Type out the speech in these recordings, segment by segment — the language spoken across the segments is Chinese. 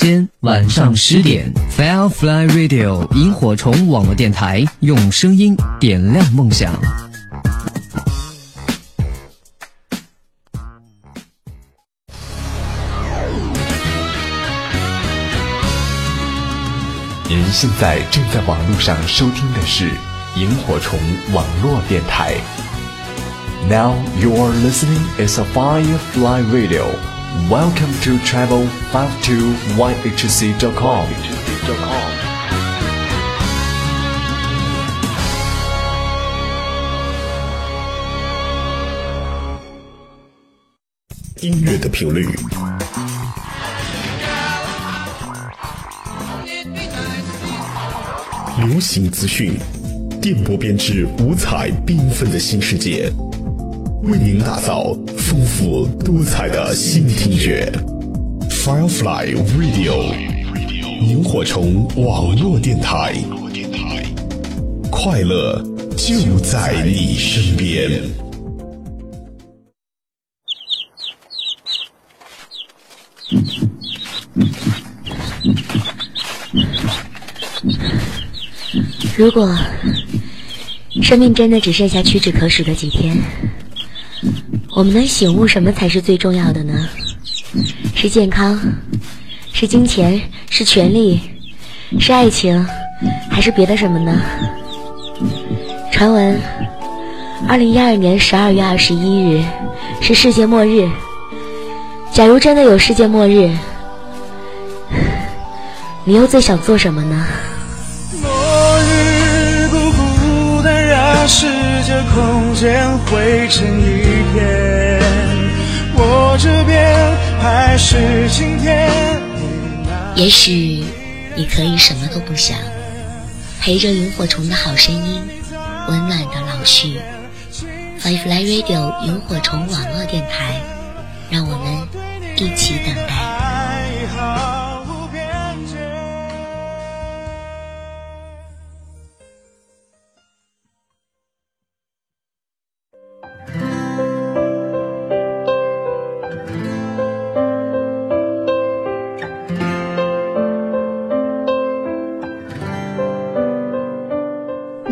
天晚上十点，Firefly Radio 萤火虫网络电台，用声音点亮梦想。您现在正在网络上收听的是萤火虫网络电台。Now you are listening is a Firefly Radio. Welcome to travel five two yhc dot com. 音乐的频率，流行资讯，电波编织五彩缤纷的新世界，为您打造丰富多彩的新听觉。Firefly Radio，萤火虫网络电台，快乐就在你身边。如果生命真的只剩下屈指可数的几天，我们能醒悟什么才是最重要的呢？是健康，是金钱，是权利，是爱情，还是别的什么呢？传闻，二零一二年十二月二十一日是世界末日。假如真的有世界末日，你又最想做什么呢？界空间汇成一片，我这边还是晴天。也许你可以什么都不想，陪着萤火虫的好声音，温暖的老去。Firefly Radio 萤火虫网络电台，让我们一起等待。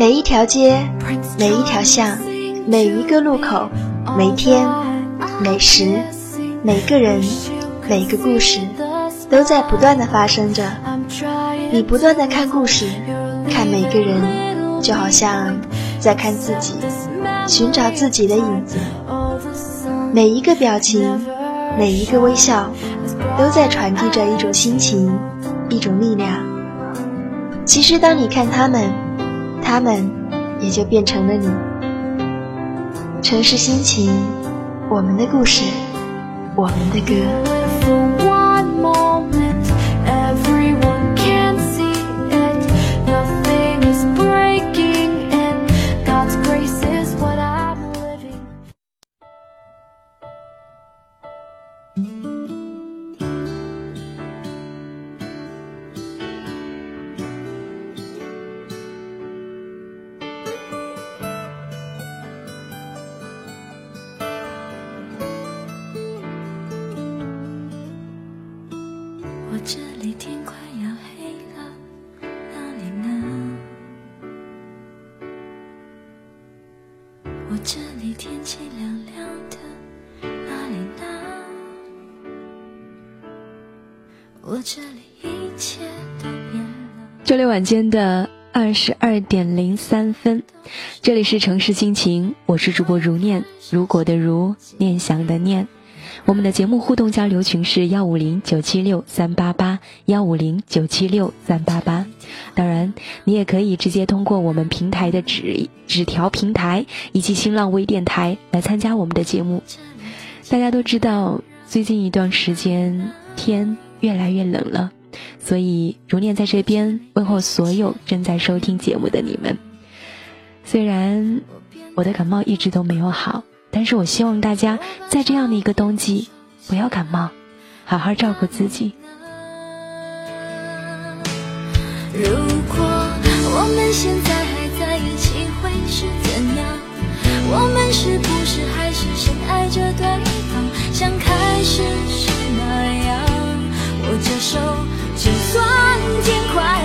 每一条街，每一条巷，每一个路口，每天，每时，每个人，每个故事，都在不断的发生着。你不断的看故事，看每个人，就好像在看自己，寻找自己的影子。每一个表情，每一个微笑，都在传递着一种心情，一种力量。其实，当你看他们，他们也就变成了你。城市心情，我们的故事，我们的歌。这里天快要黑了，哪里呢？我这里天气凉凉的，哪里呢？我这里一切都变了。周六晚间的二十二点零三分，这里是城市心情，我是主播如念，如果的如，念想的念。我们的节目互动交流群是幺五零九七六三八八幺五零九七六三八八，当然你也可以直接通过我们平台的纸纸条平台以及新浪微电台来参加我们的节目。大家都知道，最近一段时间天越来越冷了，所以如念在这边问候所有正在收听节目的你们。虽然我的感冒一直都没有好。但是我希望大家在这样的一个冬季不要感冒，好好照顾自己。如果我们现在还在一起，会是怎样？我们是不是还是深爱着对方，像开始时那样？握着手。就算天快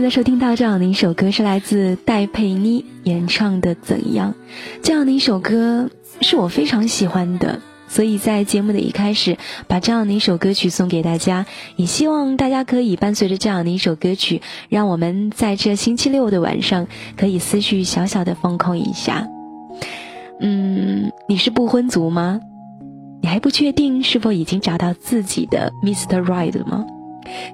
现在收听到这样的一首歌，是来自戴佩妮演唱的《怎样》。这样的一首歌是我非常喜欢的，所以在节目的一开始，把这样的一首歌曲送给大家，也希望大家可以伴随着这样的一首歌曲，让我们在这星期六的晚上可以思绪小小的放空一下。嗯，你是不婚族吗？你还不确定是否已经找到自己的 Mr. Right 了吗？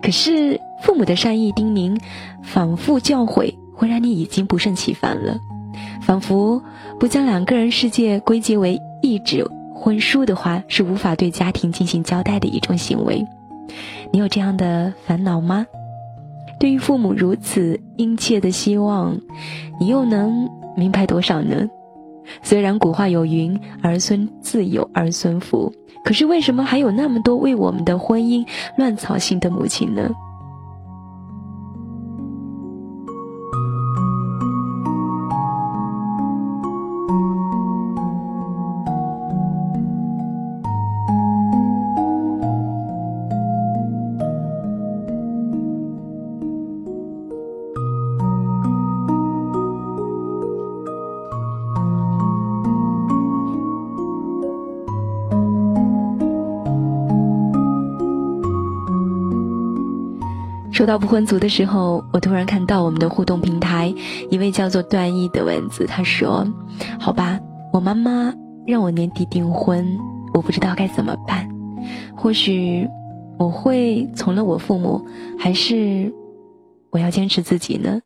可是父母的善意叮咛，反复教诲，会让你已经不胜其烦了。仿佛不将两个人世界归结为一纸婚书的话，是无法对家庭进行交代的一种行为。你有这样的烦恼吗？对于父母如此殷切的希望，你又能明白多少呢？虽然古话有云“儿孙自有儿孙福”，可是为什么还有那么多为我们的婚姻乱操心的母亲呢？到不婚族的时候，我突然看到我们的互动平台一位叫做段毅的文字，他说：“好吧，我妈妈让我年底订婚，我不知道该怎么办。或许我会从了我父母，还是我要坚持自己呢？”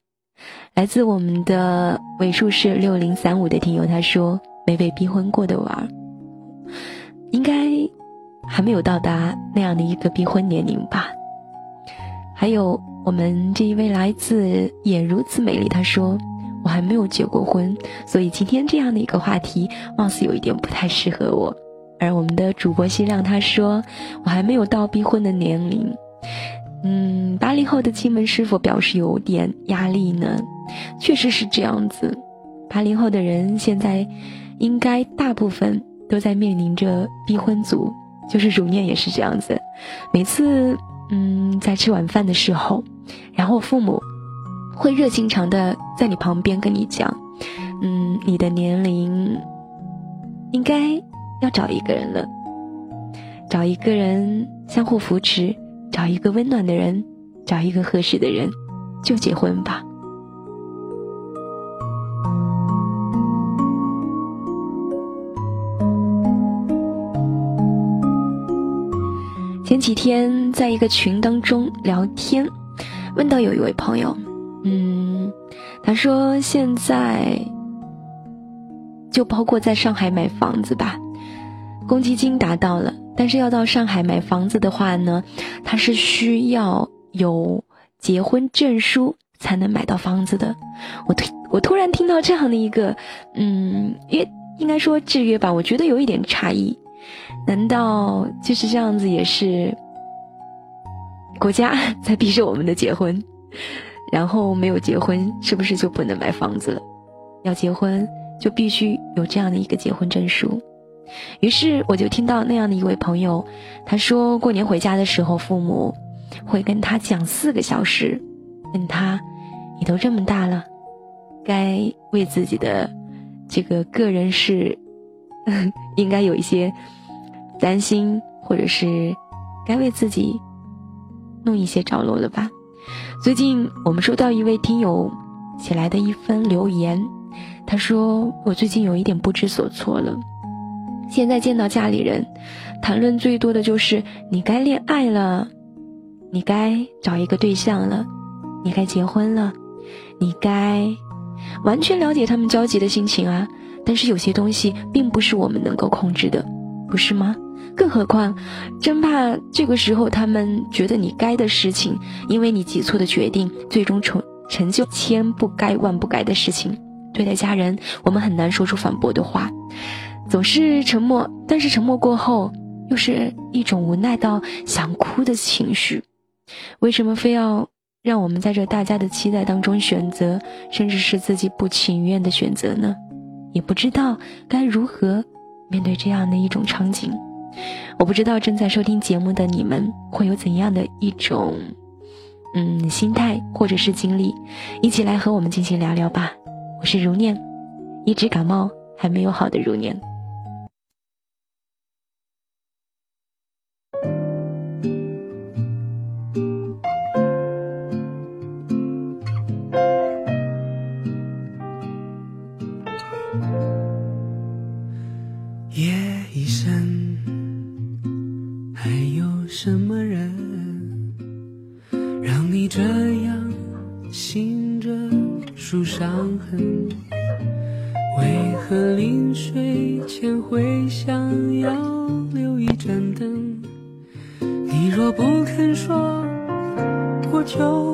来自我们的尾数是六零三五的听友他说：“没被逼婚过的娃，应该还没有到达那样的一个逼婚年龄吧。”还有我们这一位来自也如此美丽，她说我还没有结过婚，所以今天这样的一个话题貌似有一点不太适合我。而我们的主播希亮他说我还没有到逼婚的年龄，嗯，八零后的亲们是否表示有点压力呢？确实是这样子，八零后的人现在应该大部分都在面临着逼婚族，就是乳念也是这样子，每次。嗯，在吃晚饭的时候，然后父母会热心肠的在你旁边跟你讲，嗯，你的年龄应该要找一个人了，找一个人相互扶持，找一个温暖的人，找一个合适的人，就结婚吧。前几天在一个群当中聊天，问到有一位朋友，嗯，他说现在就包括在上海买房子吧，公积金达到了，但是要到上海买房子的话呢，他是需要有结婚证书才能买到房子的。我突我突然听到这样的一个，嗯，也应该说制约吧，我觉得有一点诧异。难道就是这样子？也是国家 在逼着我们的结婚，然后没有结婚，是不是就不能买房子了？要结婚就必须有这样的一个结婚证书。于是我就听到那样的一位朋友，他说过年回家的时候，父母会跟他讲四个小时，问他：“你都这么大了，该为自己的这个个人事，应该有一些。”担心，或者是该为自己弄一些着落了吧？最近我们收到一位听友写来的一封留言，他说：“我最近有一点不知所措了。现在见到家里人，谈论最多的就是你该恋爱了，你该找一个对象了，你该结婚了，你该……完全了解他们焦急的心情啊！但是有些东西并不是我们能够控制的，不是吗？”更何况，真怕这个时候他们觉得你该的事情，因为你急促的决定，最终成成就千不该万不该的事情。对待家人，我们很难说出反驳的话，总是沉默。但是沉默过后，又是一种无奈到想哭的情绪。为什么非要让我们在这大家的期待当中选择，甚至是自己不情愿的选择呢？也不知道该如何面对这样的一种场景。我不知道正在收听节目的你们会有怎样的一种，嗯，心态或者是经历，一起来和我们进行聊聊吧。我是如念，一直感冒还没有好的如念。什么人让你这样醒着数伤痕为何临睡前会想要留一盏灯？你若不肯说我就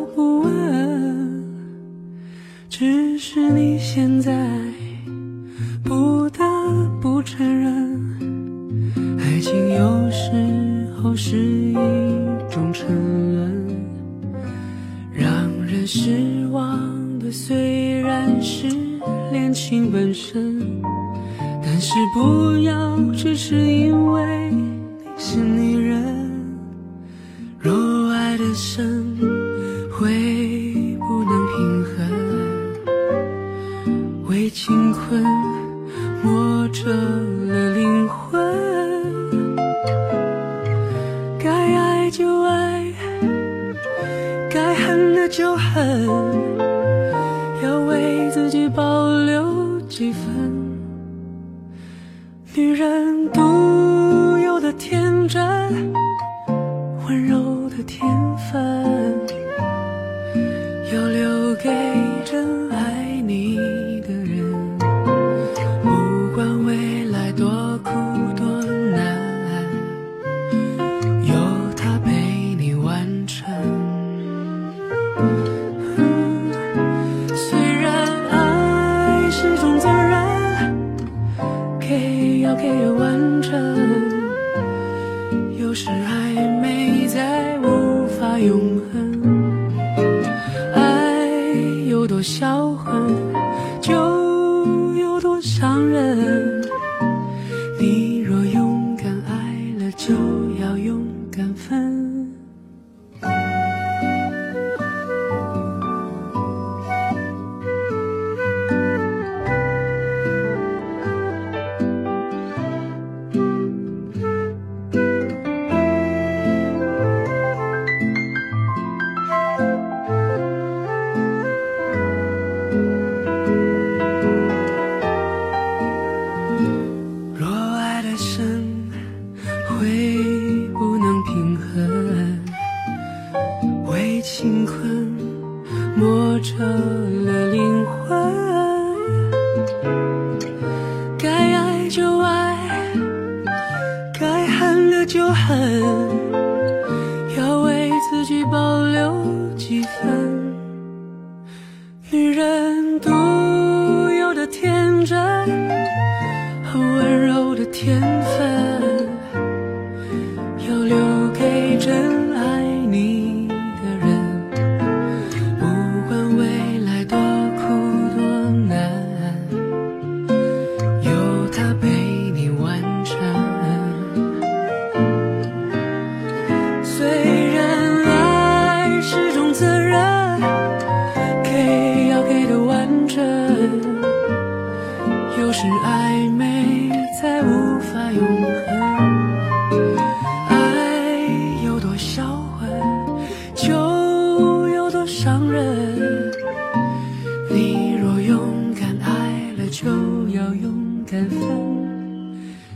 多销魂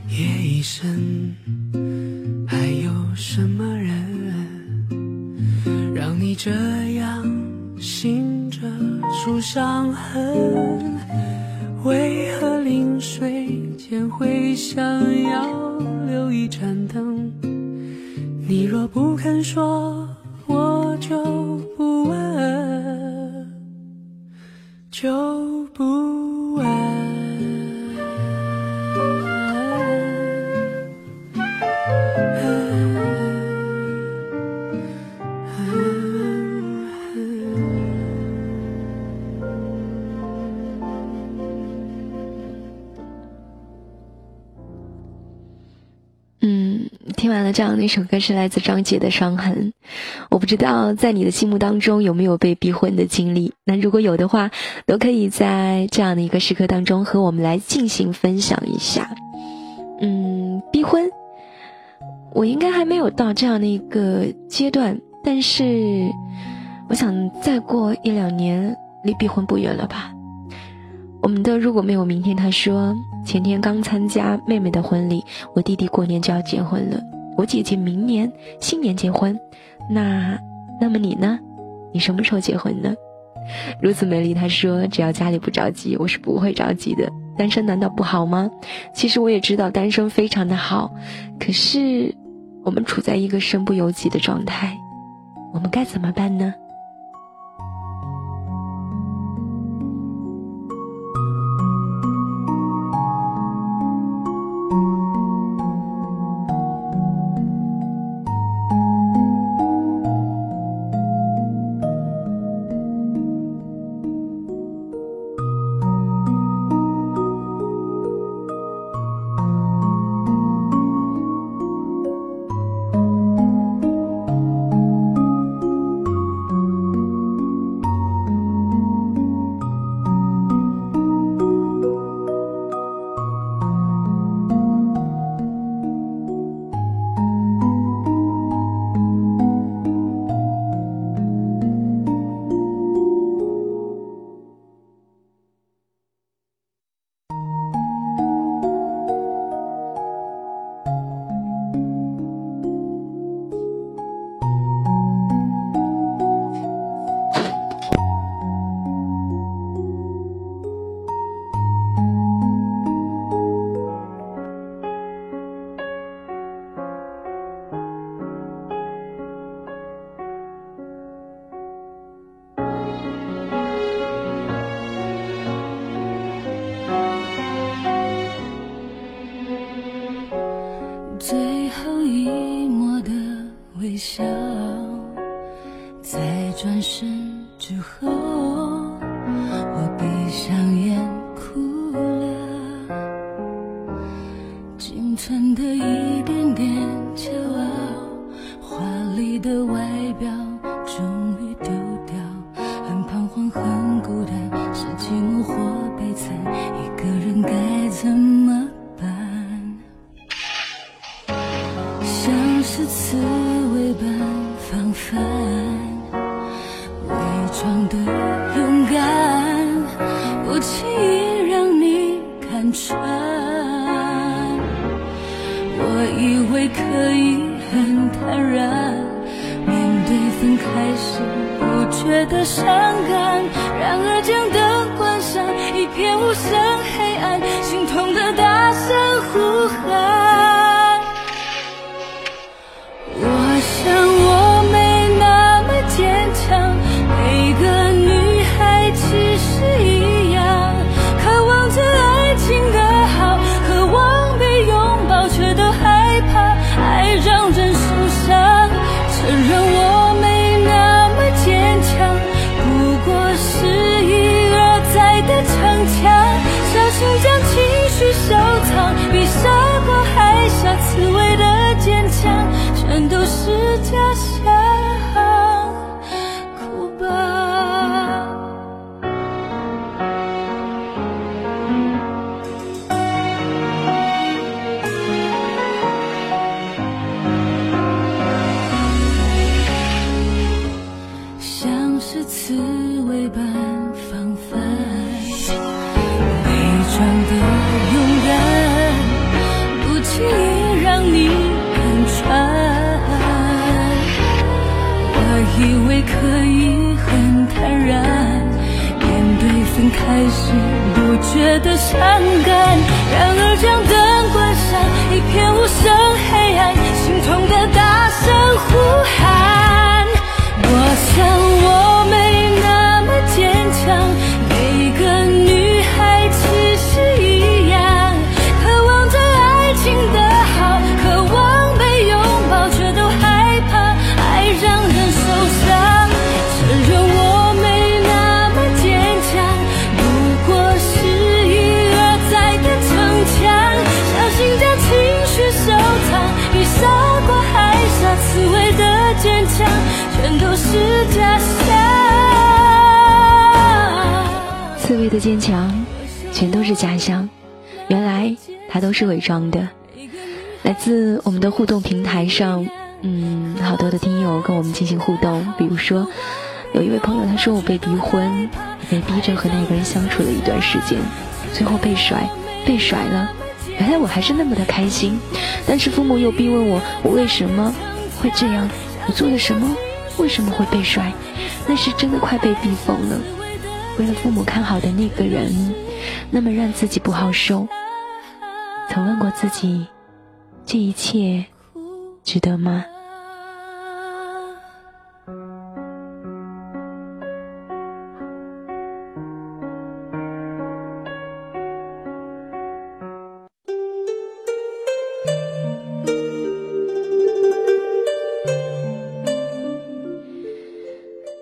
夜已深，还有什么人让你这样醒着出伤痕？为何临睡前会想要留一盏灯？你若不肯说，我就不问，就不听完了这样的一首歌，是来自张杰的《伤痕》。我不知道在你的心目当中有没有被逼婚的经历？那如果有的话，都可以在这样的一个时刻当中和我们来进行分享一下。嗯，逼婚，我应该还没有到这样的一个阶段，但是我想再过一两年，离逼婚不远了吧？我们的如果没有明天，他说前天刚参加妹妹的婚礼，我弟弟过年就要结婚了，我姐姐明年新年结婚，那那么你呢？你什么时候结婚呢？如此美丽，她说只要家里不着急，我是不会着急的。单身难道不好吗？其实我也知道单身非常的好，可是我们处在一个身不由己的状态，我们该怎么办呢？轻易让你看穿。我以为可以很坦然面对分开时不觉得伤感。然而将灯关上，一片无声黑暗，心痛的大声呼喊。的伤感，然而将灯关上，一片无声黑暗，心痛刺猬的坚强，全都是假象。原来它都是伪装的。来自我们的互动平台上，嗯，好多的听友跟我们进行互动。比如说，有一位朋友他说我被逼婚，被逼着和那个人相处了一段时间，最后被甩，被甩了。原来我还是那么的开心，但是父母又逼问我，我为什么会这样？我做了什么？为什么会被甩？那是真的快被逼疯了。为了父母看好的那个人，那么让自己不好受。曾问过自己，这一切值得吗？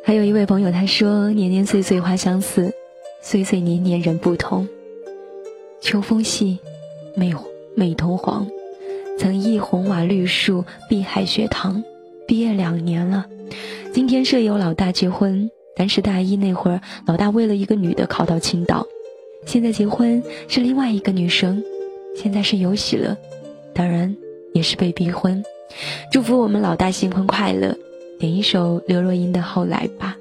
还有一位朋友他说：“年年岁岁花相似，岁岁年年人不同。秋风细，美美瞳黄，曾忆红瓦绿树，碧海学堂。毕业两年了，今天舍友老大结婚，但是大一那会儿，老大为了一个女的考到青岛，现在结婚是另外一个女生，现在是有喜了，当然也是被逼婚。祝福我们老大新婚快乐。”点一首刘若英的《后来》吧，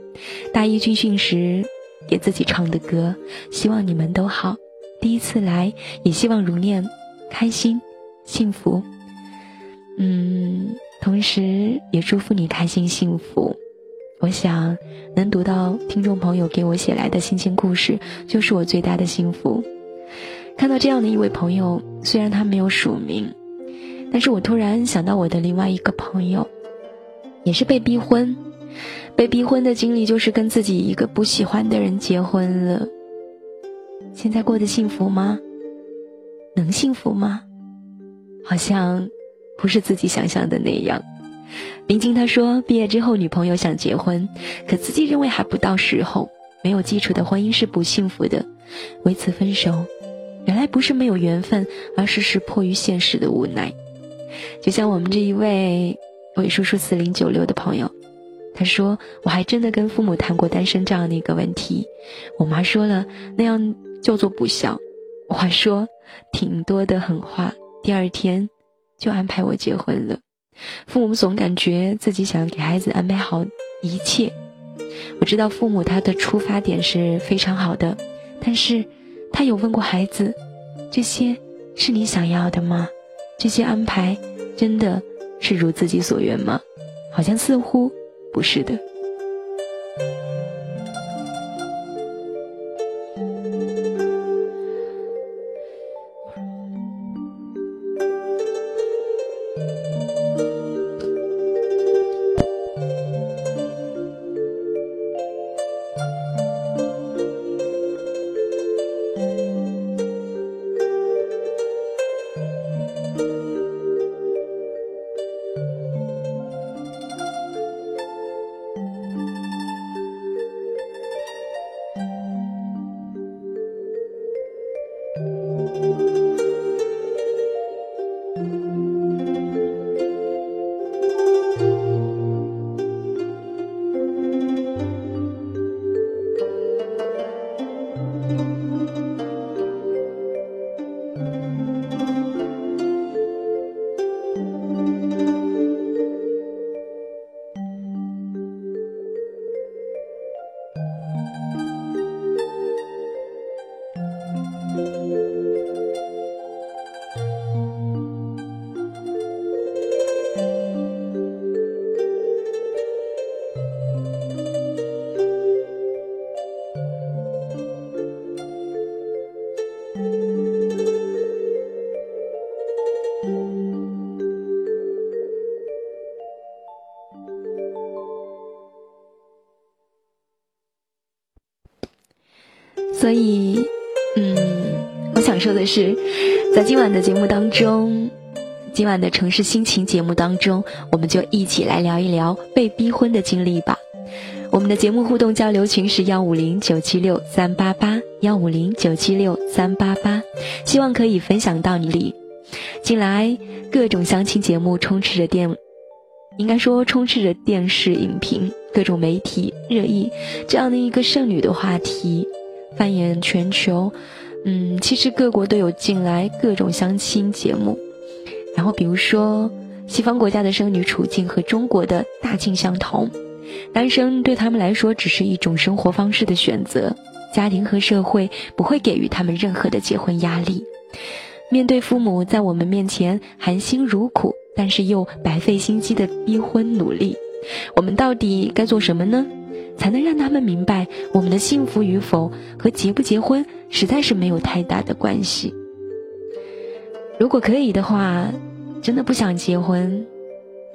大一军训时给自己唱的歌。希望你们都好，第一次来，也希望如念开心幸福。嗯，同时也祝福你开心幸福。我想能读到听众朋友给我写来的心情故事，就是我最大的幸福。看到这样的一位朋友，虽然他没有署名，但是我突然想到我的另外一个朋友。也是被逼婚，被逼婚的经历就是跟自己一个不喜欢的人结婚了。现在过得幸福吗？能幸福吗？好像不是自己想象的那样。明静他说，毕业之后女朋友想结婚，可自己认为还不到时候。没有基础的婚姻是不幸福的，为此分手。原来不是没有缘分，而是是迫于现实的无奈。就像我们这一位。尾数数四零九六的朋友，他说：“我还真的跟父母谈过单身这样的一个问题，我妈说了那样叫做不孝。我还说挺多的狠话，第二天就安排我结婚了。父母总感觉自己想给孩子安排好一切。我知道父母他的出发点是非常好的，但是他有问过孩子，这些是你想要的吗？这些安排真的？”是如自己所愿吗？好像似乎不是的。说的是，在今晚的节目当中，今晚的城市心情节目当中，我们就一起来聊一聊被逼婚的经历吧。我们的节目互动交流群是幺五零九七六三八八幺五零九七六三八八，希望可以分享到你里。近来各种相亲节目充斥着电，应该说充斥着电视、影评、各种媒体热议这样的一个剩女的话题，蔓延全球。嗯，其实各国都有近来各种相亲节目，然后比如说西方国家的剩女处境和中国的大境相同。单身对他们来说只是一种生活方式的选择，家庭和社会不会给予他们任何的结婚压力。面对父母在我们面前含辛茹苦，但是又白费心机的逼婚努力，我们到底该做什么呢？才能让他们明白，我们的幸福与否和结不结婚实在是没有太大的关系。如果可以的话，真的不想结婚；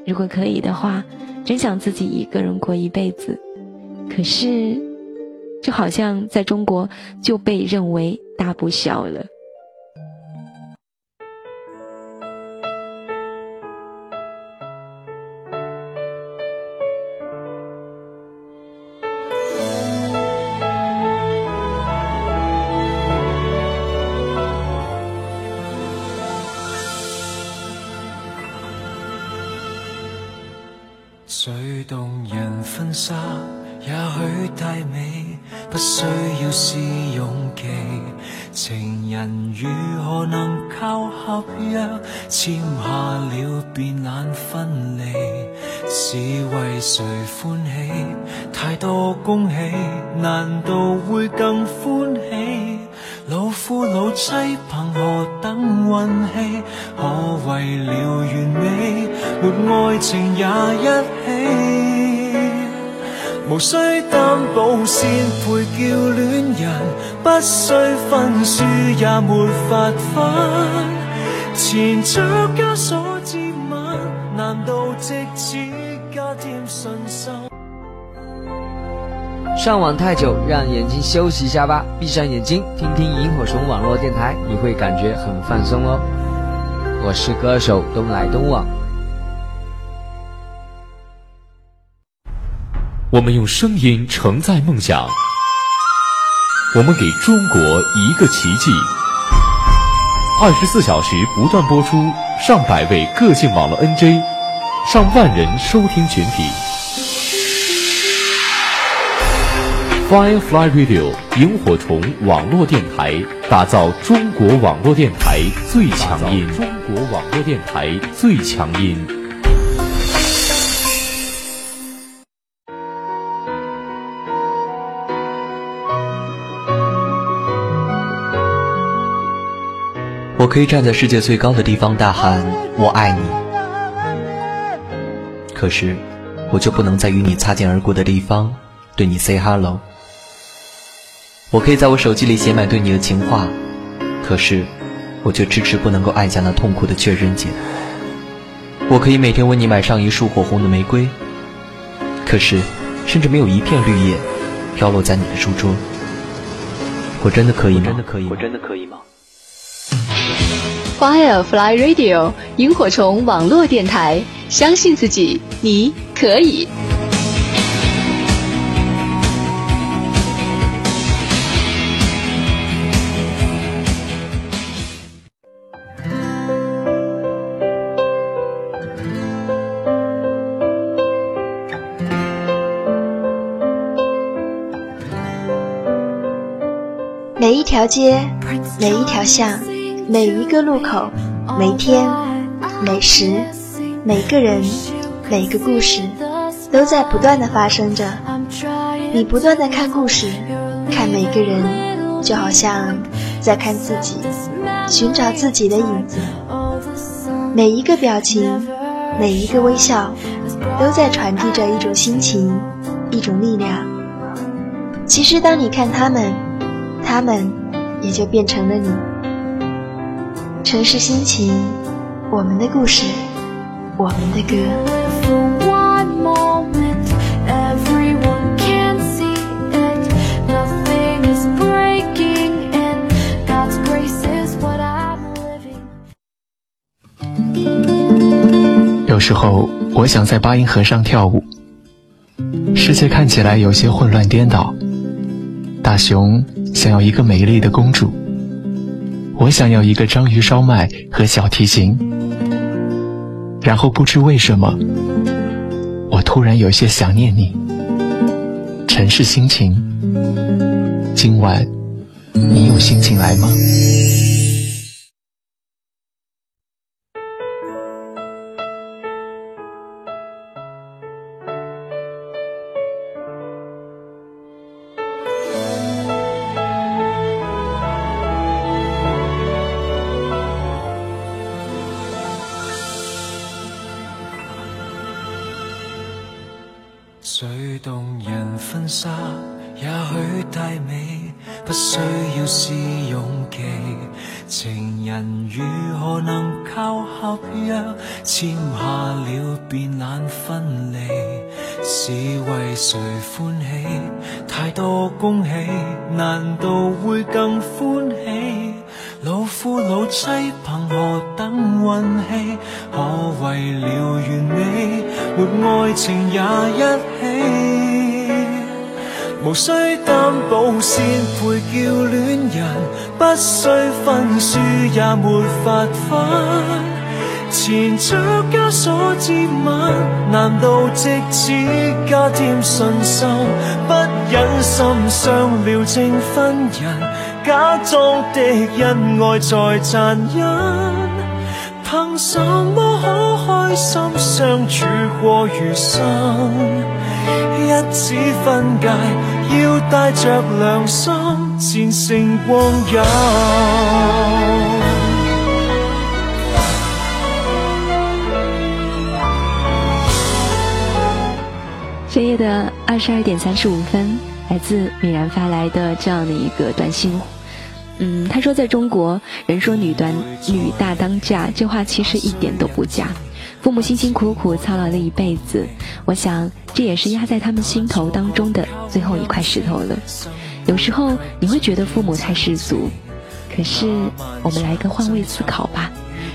如果可以的话，真想自己一个人过一辈子，可是，这好像在中国就被认为大不小了。需分书也没法分。前着枷锁之吻，难道借此加添信心？上网太久，让眼睛休息一下吧。闭上眼睛，听听萤火虫网络电台，你会感觉很放松哦。我是歌手东来东往。我们用声音承载梦想，我们给中国一个奇迹。二十四小时不断播出，上百位个性网络 NJ，上万人收听群体。Firefly Radio 萤火虫网络电台，打造中国网络电台最强音。中国网络电台最强音。我可以站在世界最高的地方大喊“我爱你”，可是我就不能在与你擦肩而过的地方对你 say hello。我可以在我手机里写满对你的情话，可是我却迟迟不能够按下那痛苦的确认键。我可以每天为你买上一束火红的玫瑰，可是甚至没有一片绿叶飘落在你的书桌。我真的可以吗？真的可以吗？我真的可以吗？Firefly Radio 萤火虫网络电台，相信自己，你可以。每一条街，每一条巷，每一个路口，每天，每时，每个人，每个故事，都在不断的发生着。你不断的看故事，看每个人，就好像在看自己，寻找自己的影子。每一个表情，每一个微笑，都在传递着一种心情，一种力量。其实，当你看他们。他们也就变成了你。城市心情，我们的故事，我们的歌。有时候，我想在八音盒上跳舞。世界看起来有些混乱颠倒。大熊想要一个美丽的公主。我想要一个章鱼烧麦和小提琴。然后不知为什么，我突然有些想念你。城市心情，今晚你有心情来吗？为谁欢喜？太多恭喜，难道会更欢喜？老夫老妻凭何等运气？可为了完美，没爱情也一起。无需担保先配叫恋人，不需分输也没法分。前着枷锁接吻，难道藉此加添信心？不忍心伤了正婚人，假装的恩爱在残忍，凭什么可开心相处过余生？一纸分界，要带着良心战胜光阴。夜的二十二点三十五分，来自米然发来的这样的一个短信。嗯，他说，在中国人说女短女大当嫁，这话其实一点都不假。父母辛辛苦苦操劳了一辈子，我想这也是压在他们心头当中的最后一块石头了。有时候你会觉得父母太世俗，可是我们来个换位思考吧。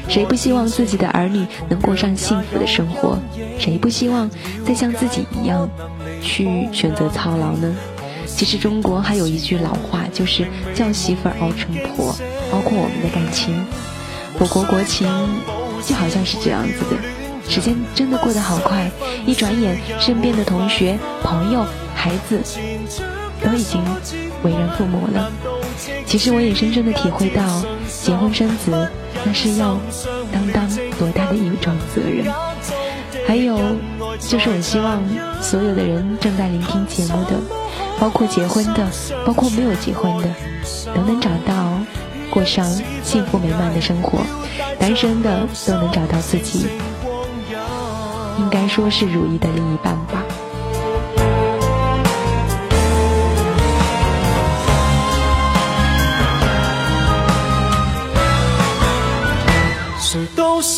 谁不希望自己的儿女能过上幸福的生活？谁不希望再像自己一样去选择操劳呢？其实中国还有一句老话，就是叫媳妇熬成婆。包括我们的感情，我国国情就好像是这样子的。时间真的过得好快，一转眼，身边的同学、朋友、孩子都已经为人父母了。其实我也深深的体会到，结婚生子。那是要担当多大的一？还有，就是我希望所有的人正在聆听节目的，包括结婚的，包括没有结婚的，都能找到过上幸福美满的生活；单身的都能找到自己，应该说是如意的另一半吧。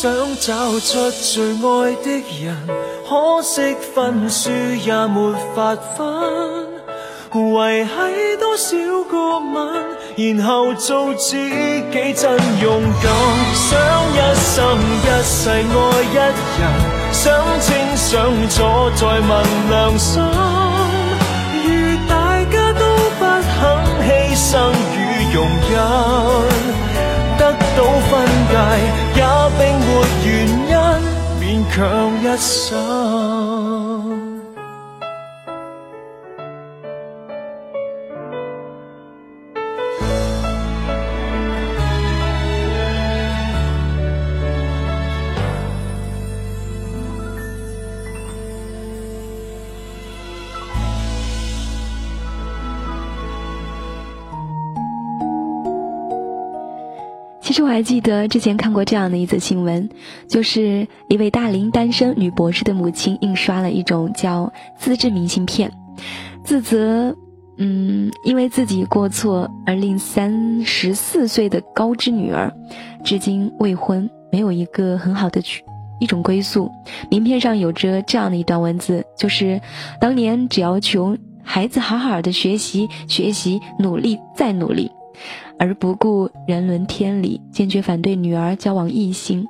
想找出最爱的人，可惜分数也没法分。维系多少个吻，然后做自己真勇敢。想一生一世爱一人，想清想楚再问良心。如大家都不肯牺牲与容忍。得到分界，也并没原因勉强一生。其实我还记得之前看过这样的一则新闻，就是一位大龄单身女博士的母亲印刷了一种叫自制明信片，自责，嗯，因为自己过错而令三十四岁的高知女儿，至今未婚，没有一个很好的去一种归宿。名片上有着这样的一段文字，就是当年只要求孩子好好的学习，学习，努力再努力。而不顾人伦天理，坚决反对女儿交往异性。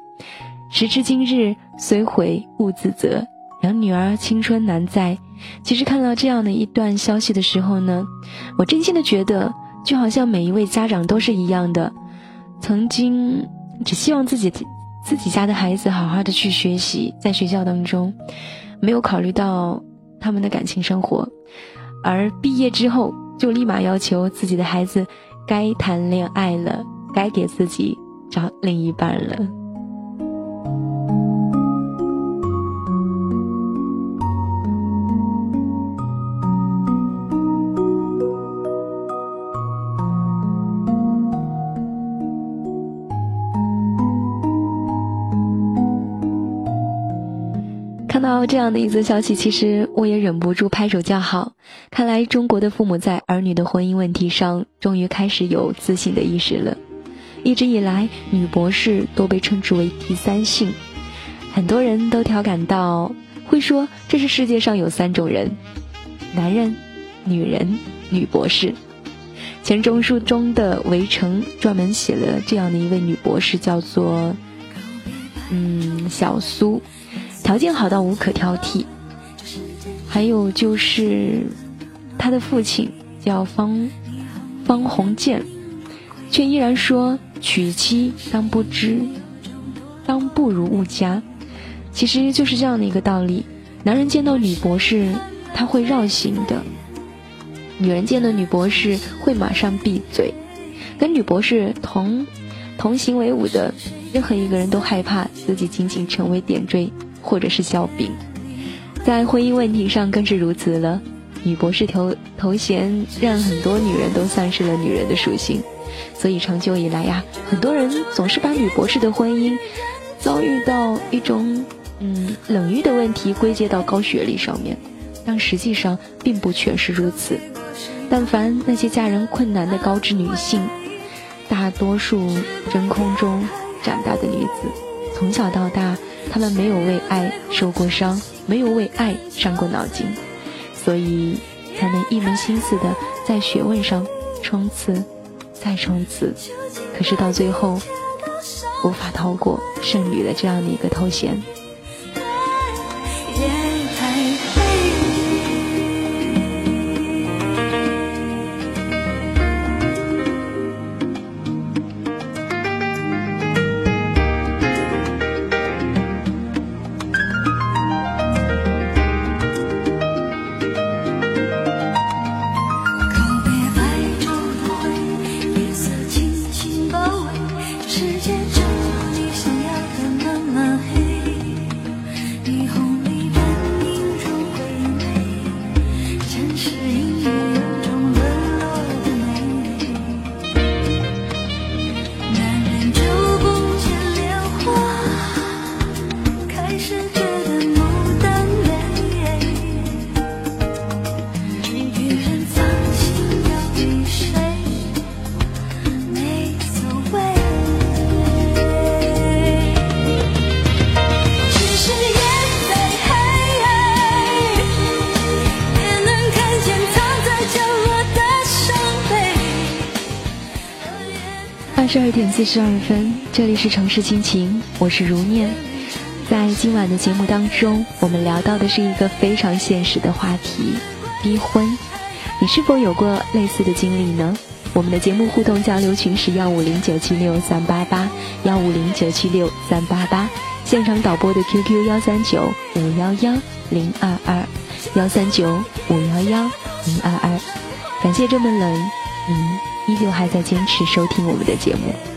时至今日，虽悔勿自责，养女儿青春难再。其实看到这样的一段消息的时候呢，我真心的觉得，就好像每一位家长都是一样的，曾经只希望自己自己家的孩子好好的去学习，在学校当中，没有考虑到他们的感情生活，而毕业之后就立马要求自己的孩子该谈恋爱了，该给自己找另一半了。看到这样的一则消息，其实我也忍不住拍手叫好。看来中国的父母在儿女的婚姻问题上，终于开始有自信的意识了。一直以来，女博士都被称之为第三性，很多人都调侃到，会说这是世界上有三种人：男人、女人、女博士。钱钟书中的《围城》专门写了这样的一位女博士，叫做嗯小苏。条件好到无可挑剔，还有就是他的父亲叫方方鸿渐，却依然说娶妻当不知，当不如物家，其实就是这样的一个道理。男人见到女博士他会绕行的，女人见到女博士会马上闭嘴，跟女博士同同行为伍的任何一个人都害怕自己仅仅成为点缀。或者是笑柄，在婚姻问题上更是如此了。女博士头头衔让很多女人都丧失了女人的属性，所以长久以来呀，很多人总是把女博士的婚姻遭遇到一种嗯冷遇的问题归结到高学历上面，但实际上并不全是如此。但凡那些嫁人困难的高知女性，大多数真空中长大的女子，从小到大。他们没有为爱受过伤，没有为爱伤过脑筋，所以才能一门心思的在学问上冲刺，再冲刺。可是到最后，无法逃过剩女的这样的一个头衔。十二点四十二分，这里是城市心情，我是如念。在今晚的节目当中，我们聊到的是一个非常现实的话题——逼婚。你是否有过类似的经历呢？我们的节目互动交流群是幺五零九七六三八八幺五零九七六三八八，现场导播的 QQ 幺三九五幺幺零二二幺三九五幺幺零二二。感谢这么冷，嗯。依旧还在坚持收听我们的节目。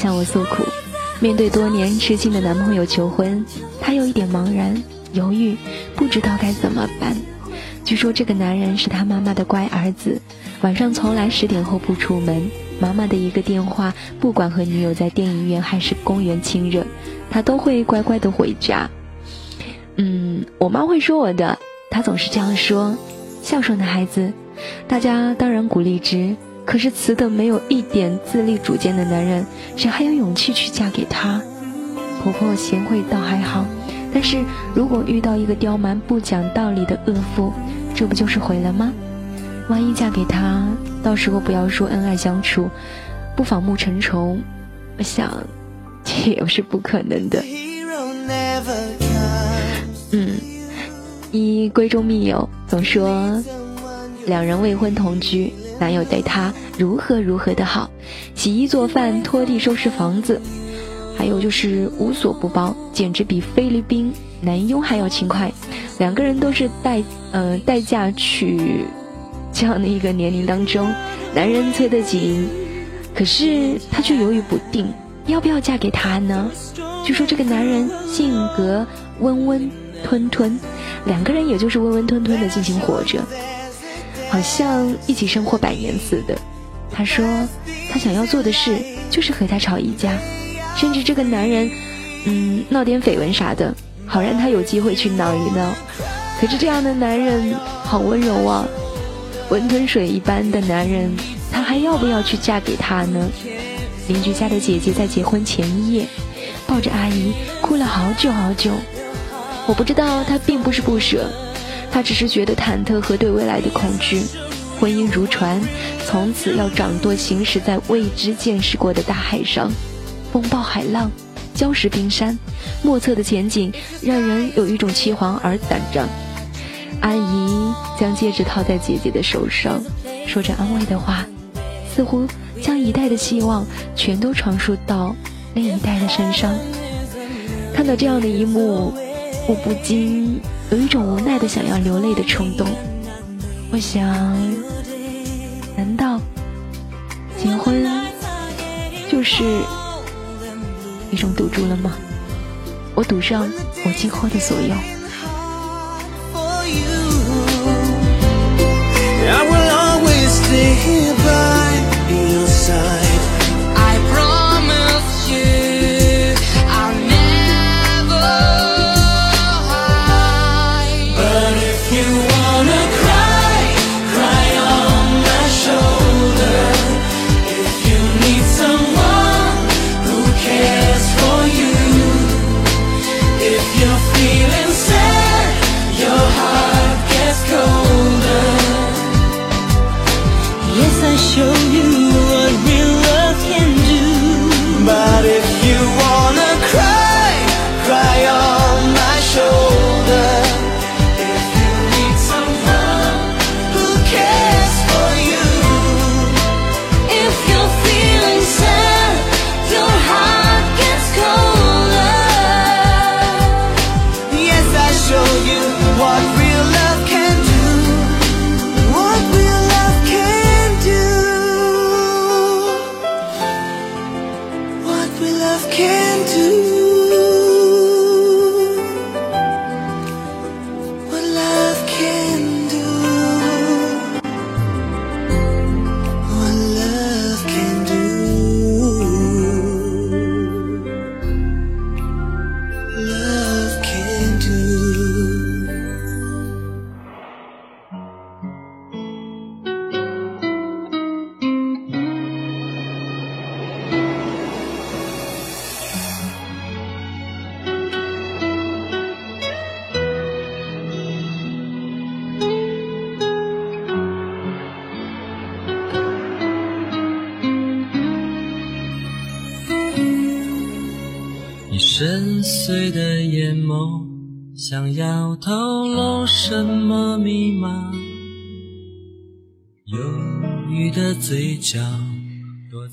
向我诉苦，面对多年痴心的男朋友求婚，她有一点茫然、犹豫，不知道该怎么办。据说这个男人是他妈妈的乖儿子，晚上从来十点后不出门，妈妈的一个电话，不管和女友在电影院还是公园亲热，他都会乖乖的回家。嗯，我妈会说我的，她总是这样说，孝顺的孩子，大家当然鼓励之。可是慈的没有一点自立主见的男人，谁还有勇气去嫁给他？婆婆贤惠倒还好，但是如果遇到一个刁蛮不讲道理的恶妇，这不就是毁了吗？万一嫁给他，到时候不要说恩爱相处，不反目成仇，我想 这也是不可能的。嗯，一闺中密友总说，两人未婚同居。男友对她如何如何的好，洗衣做饭、拖地、收拾房子，还有就是无所不包，简直比菲律宾男佣还要勤快。两个人都是待呃待嫁娶这样的一个年龄当中，男人催得紧，可是她却犹豫不定，要不要嫁给他呢？据说这个男人性格温温吞吞，两个人也就是温温吞吞的进行活着。好像一起生活百年似的。他说，他想要做的事就是和他吵一架，甚至这个男人，嗯，闹点绯闻啥的，好让他有机会去闹一闹。可是这样的男人好温柔啊，温吞水一般的男人，他还要不要去嫁给他呢？邻居家的姐姐在结婚前一夜，抱着阿姨哭了好久好久。我不知道她并不是不舍。他只是觉得忐忑和对未来的恐惧，婚姻如船，从此要掌舵行驶在未知见识过的大海上，风暴海浪，礁石冰山，莫测的前景让人有一种凄惶而胆战。阿姨将戒指套在姐姐的手上，说着安慰的话，似乎将一代的希望全都传输到另一代的身上。看到这样的一幕，我不禁。有一种无奈的想要流泪的冲动，我想，难道结婚就是一种赌注了吗？我赌上我今后的所有。深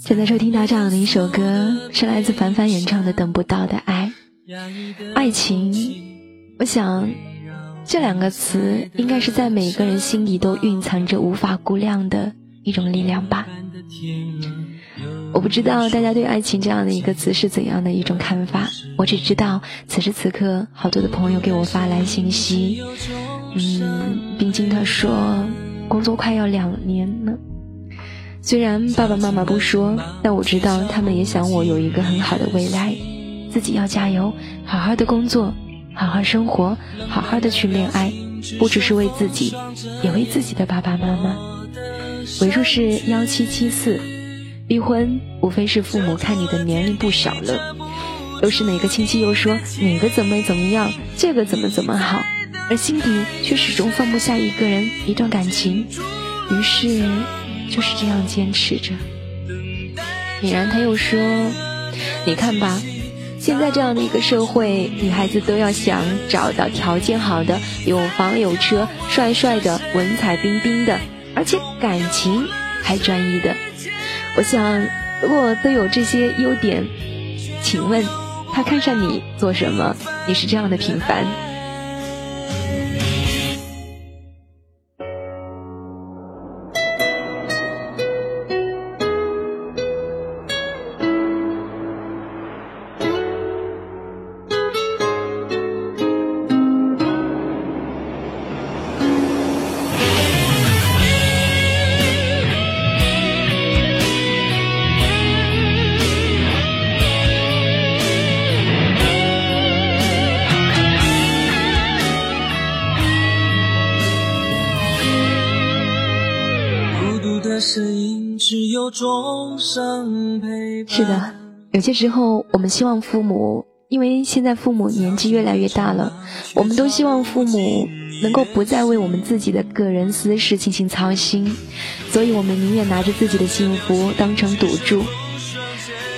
正在收听到这样的一首歌，是来自凡凡演唱的《等不到的爱》。爱情，我想这两个词应该是在每个人心里都蕴藏着无法估量的一种力量吧。我不知道大家对爱情这样的一个词是怎样的一种看法，我只知道此时此刻，好多的朋友给我发来信息，嗯，冰晶他说工作快要两年了，虽然爸爸妈妈不说，但我知道他们也想我有一个很好的未来，自己要加油，好好的工作，好好生活，好好的去恋爱，不只是为自己，也为自己的爸爸妈妈。尾数是幺七七四，离婚无非是父母看你的年龄不小了，又是哪个亲戚又说哪个怎么怎么样，这个怎么怎么好，而心底却始终放不下一个人一段感情，于是就是这样坚持着。俨然他又说，你看吧，现在这样的一个社会，女孩子都要想找到条件好的，有房有车，帅帅的，文采彬彬的。而且感情还专一的，我想，如果都有这些优点，请问他看上你做什么？你是这样的平凡。些时候我们希望父母，因为现在父母年纪越来越大了，我们都希望父母能够不再为我们自己的个人私事进行操心，所以我们宁愿拿着自己的幸福当成赌注。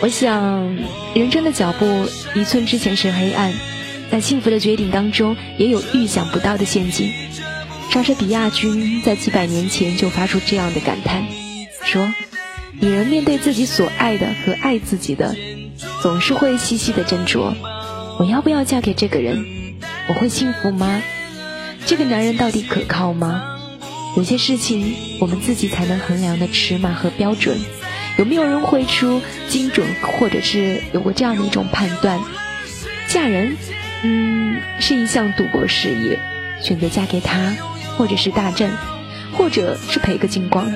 我想，人生的脚步一寸之前是黑暗，在幸福的绝顶当中，也有预想不到的陷阱。莎士比亚君在几百年前就发出这样的感叹，说。女人面对自己所爱的和爱自己的，总是会细细的斟酌：我要不要嫁给这个人？我会幸福吗？这个男人到底可靠吗？有些事情我们自己才能衡量的尺码和标准，有没有人会出精准，或者是有过这样的一种判断？嫁人，嗯，是一项赌博事业，选择嫁给他，或者是大阵，或者是赔个精光。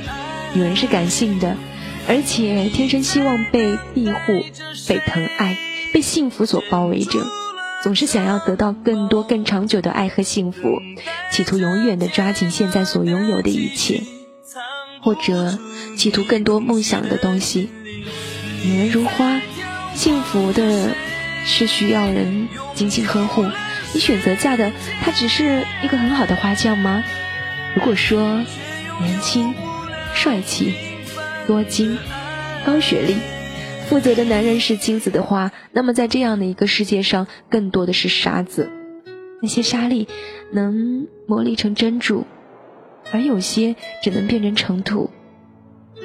女人是感性的。而且天生希望被庇护、被疼爱、被幸福所包围着，总是想要得到更多、更长久的爱和幸福，企图永远的抓紧现在所拥有的一切，或者企图更多梦想的东西。女人如花，幸福的是需要人精心呵护。你选择嫁的他只是一个很好的花匠吗？如果说年轻、帅气。多金、高学历、负责的男人是金子的话，那么在这样的一个世界上，更多的是沙子。那些沙粒能磨砺成珍珠，而有些只能变成尘土。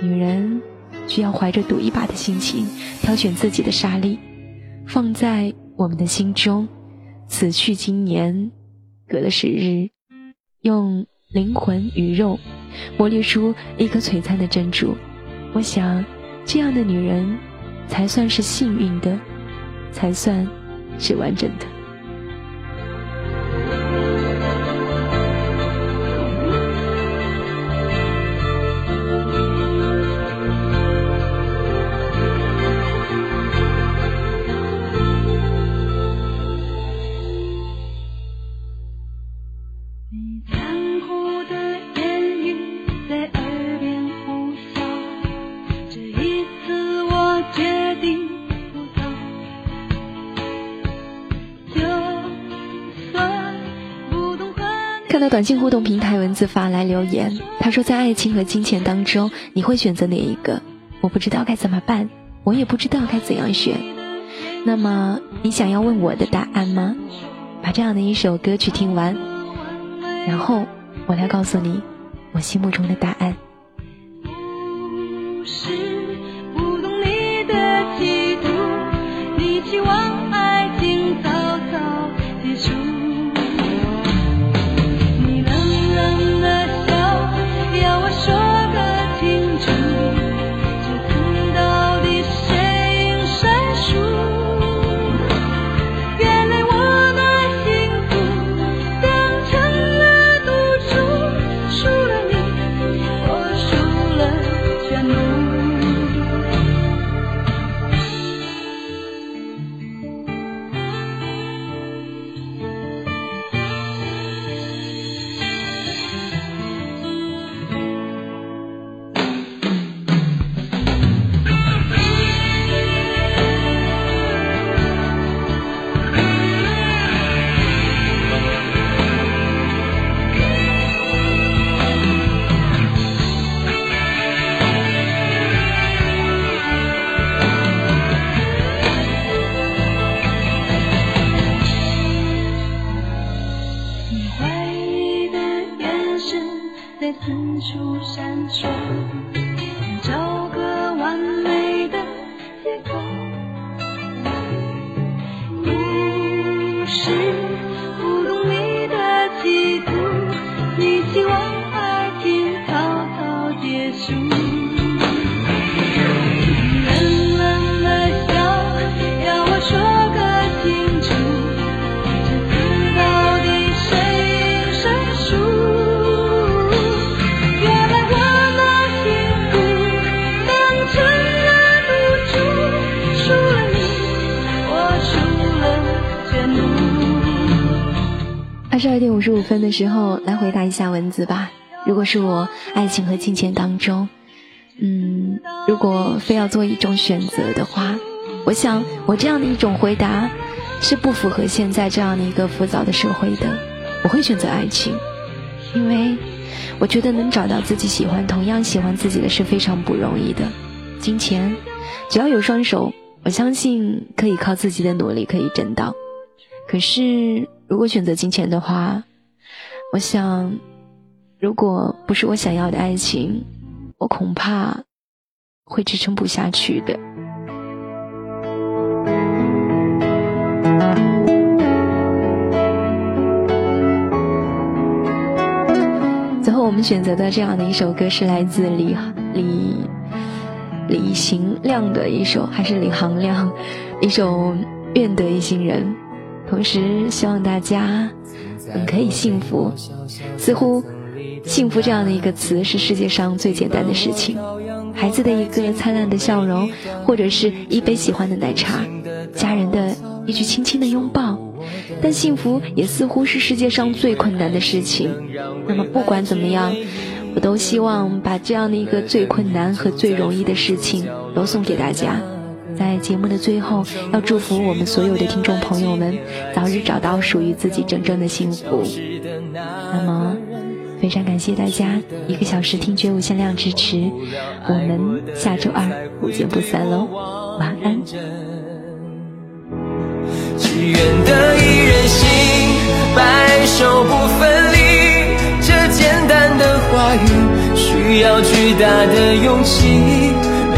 女人需要怀着赌一把的心情，挑选自己的沙粒，放在我们的心中。此去经年，隔了时日，用灵魂与肉磨砺出一颗璀璨的珍珠。我想，这样的女人，才算是幸运的，才算是完整的。短信互动平台文字发来留言，他说：“在爱情和金钱当中，你会选择哪一个？我不知道该怎么办，我也不知道该怎样选。那么，你想要问我的答案吗？把这样的一首歌曲听完，然后我来告诉你我心目中的答案。”树上。十五分的时候来回答一下文字吧。如果是我爱情和金钱当中，嗯，如果非要做一种选择的话，我想我这样的一种回答是不符合现在这样的一个浮躁的社会的。我会选择爱情，因为我觉得能找到自己喜欢、同样喜欢自己的是非常不容易的。金钱，只要有双手，我相信可以靠自己的努力可以挣到。可是，如果选择金钱的话，我想，如果不是我想要的爱情，我恐怕会支撑不下去的。最后，我们选择的这样的一首歌是来自李李李行亮的一首，还是李行亮一首《愿得一心人》。同时，希望大家嗯可以幸福。似乎“幸福”这样的一个词是世界上最简单的事情。孩子的一个灿烂的笑容，或者是一杯喜欢的奶茶，家人的一句轻轻的拥抱。但幸福也似乎是世界上最困难的事情。那么不管怎么样，我都希望把这样的一个最困难和最容易的事情都送给大家。在节目的最后，要祝福我们所有的听众朋友们早日找到属于自己真正的幸福。那么，非常感谢大家一个小时听觉无限量支持，我们下周二不见不散喽，晚安。只愿得一人心，白首不分离。这简单的话语，需要巨大的勇气。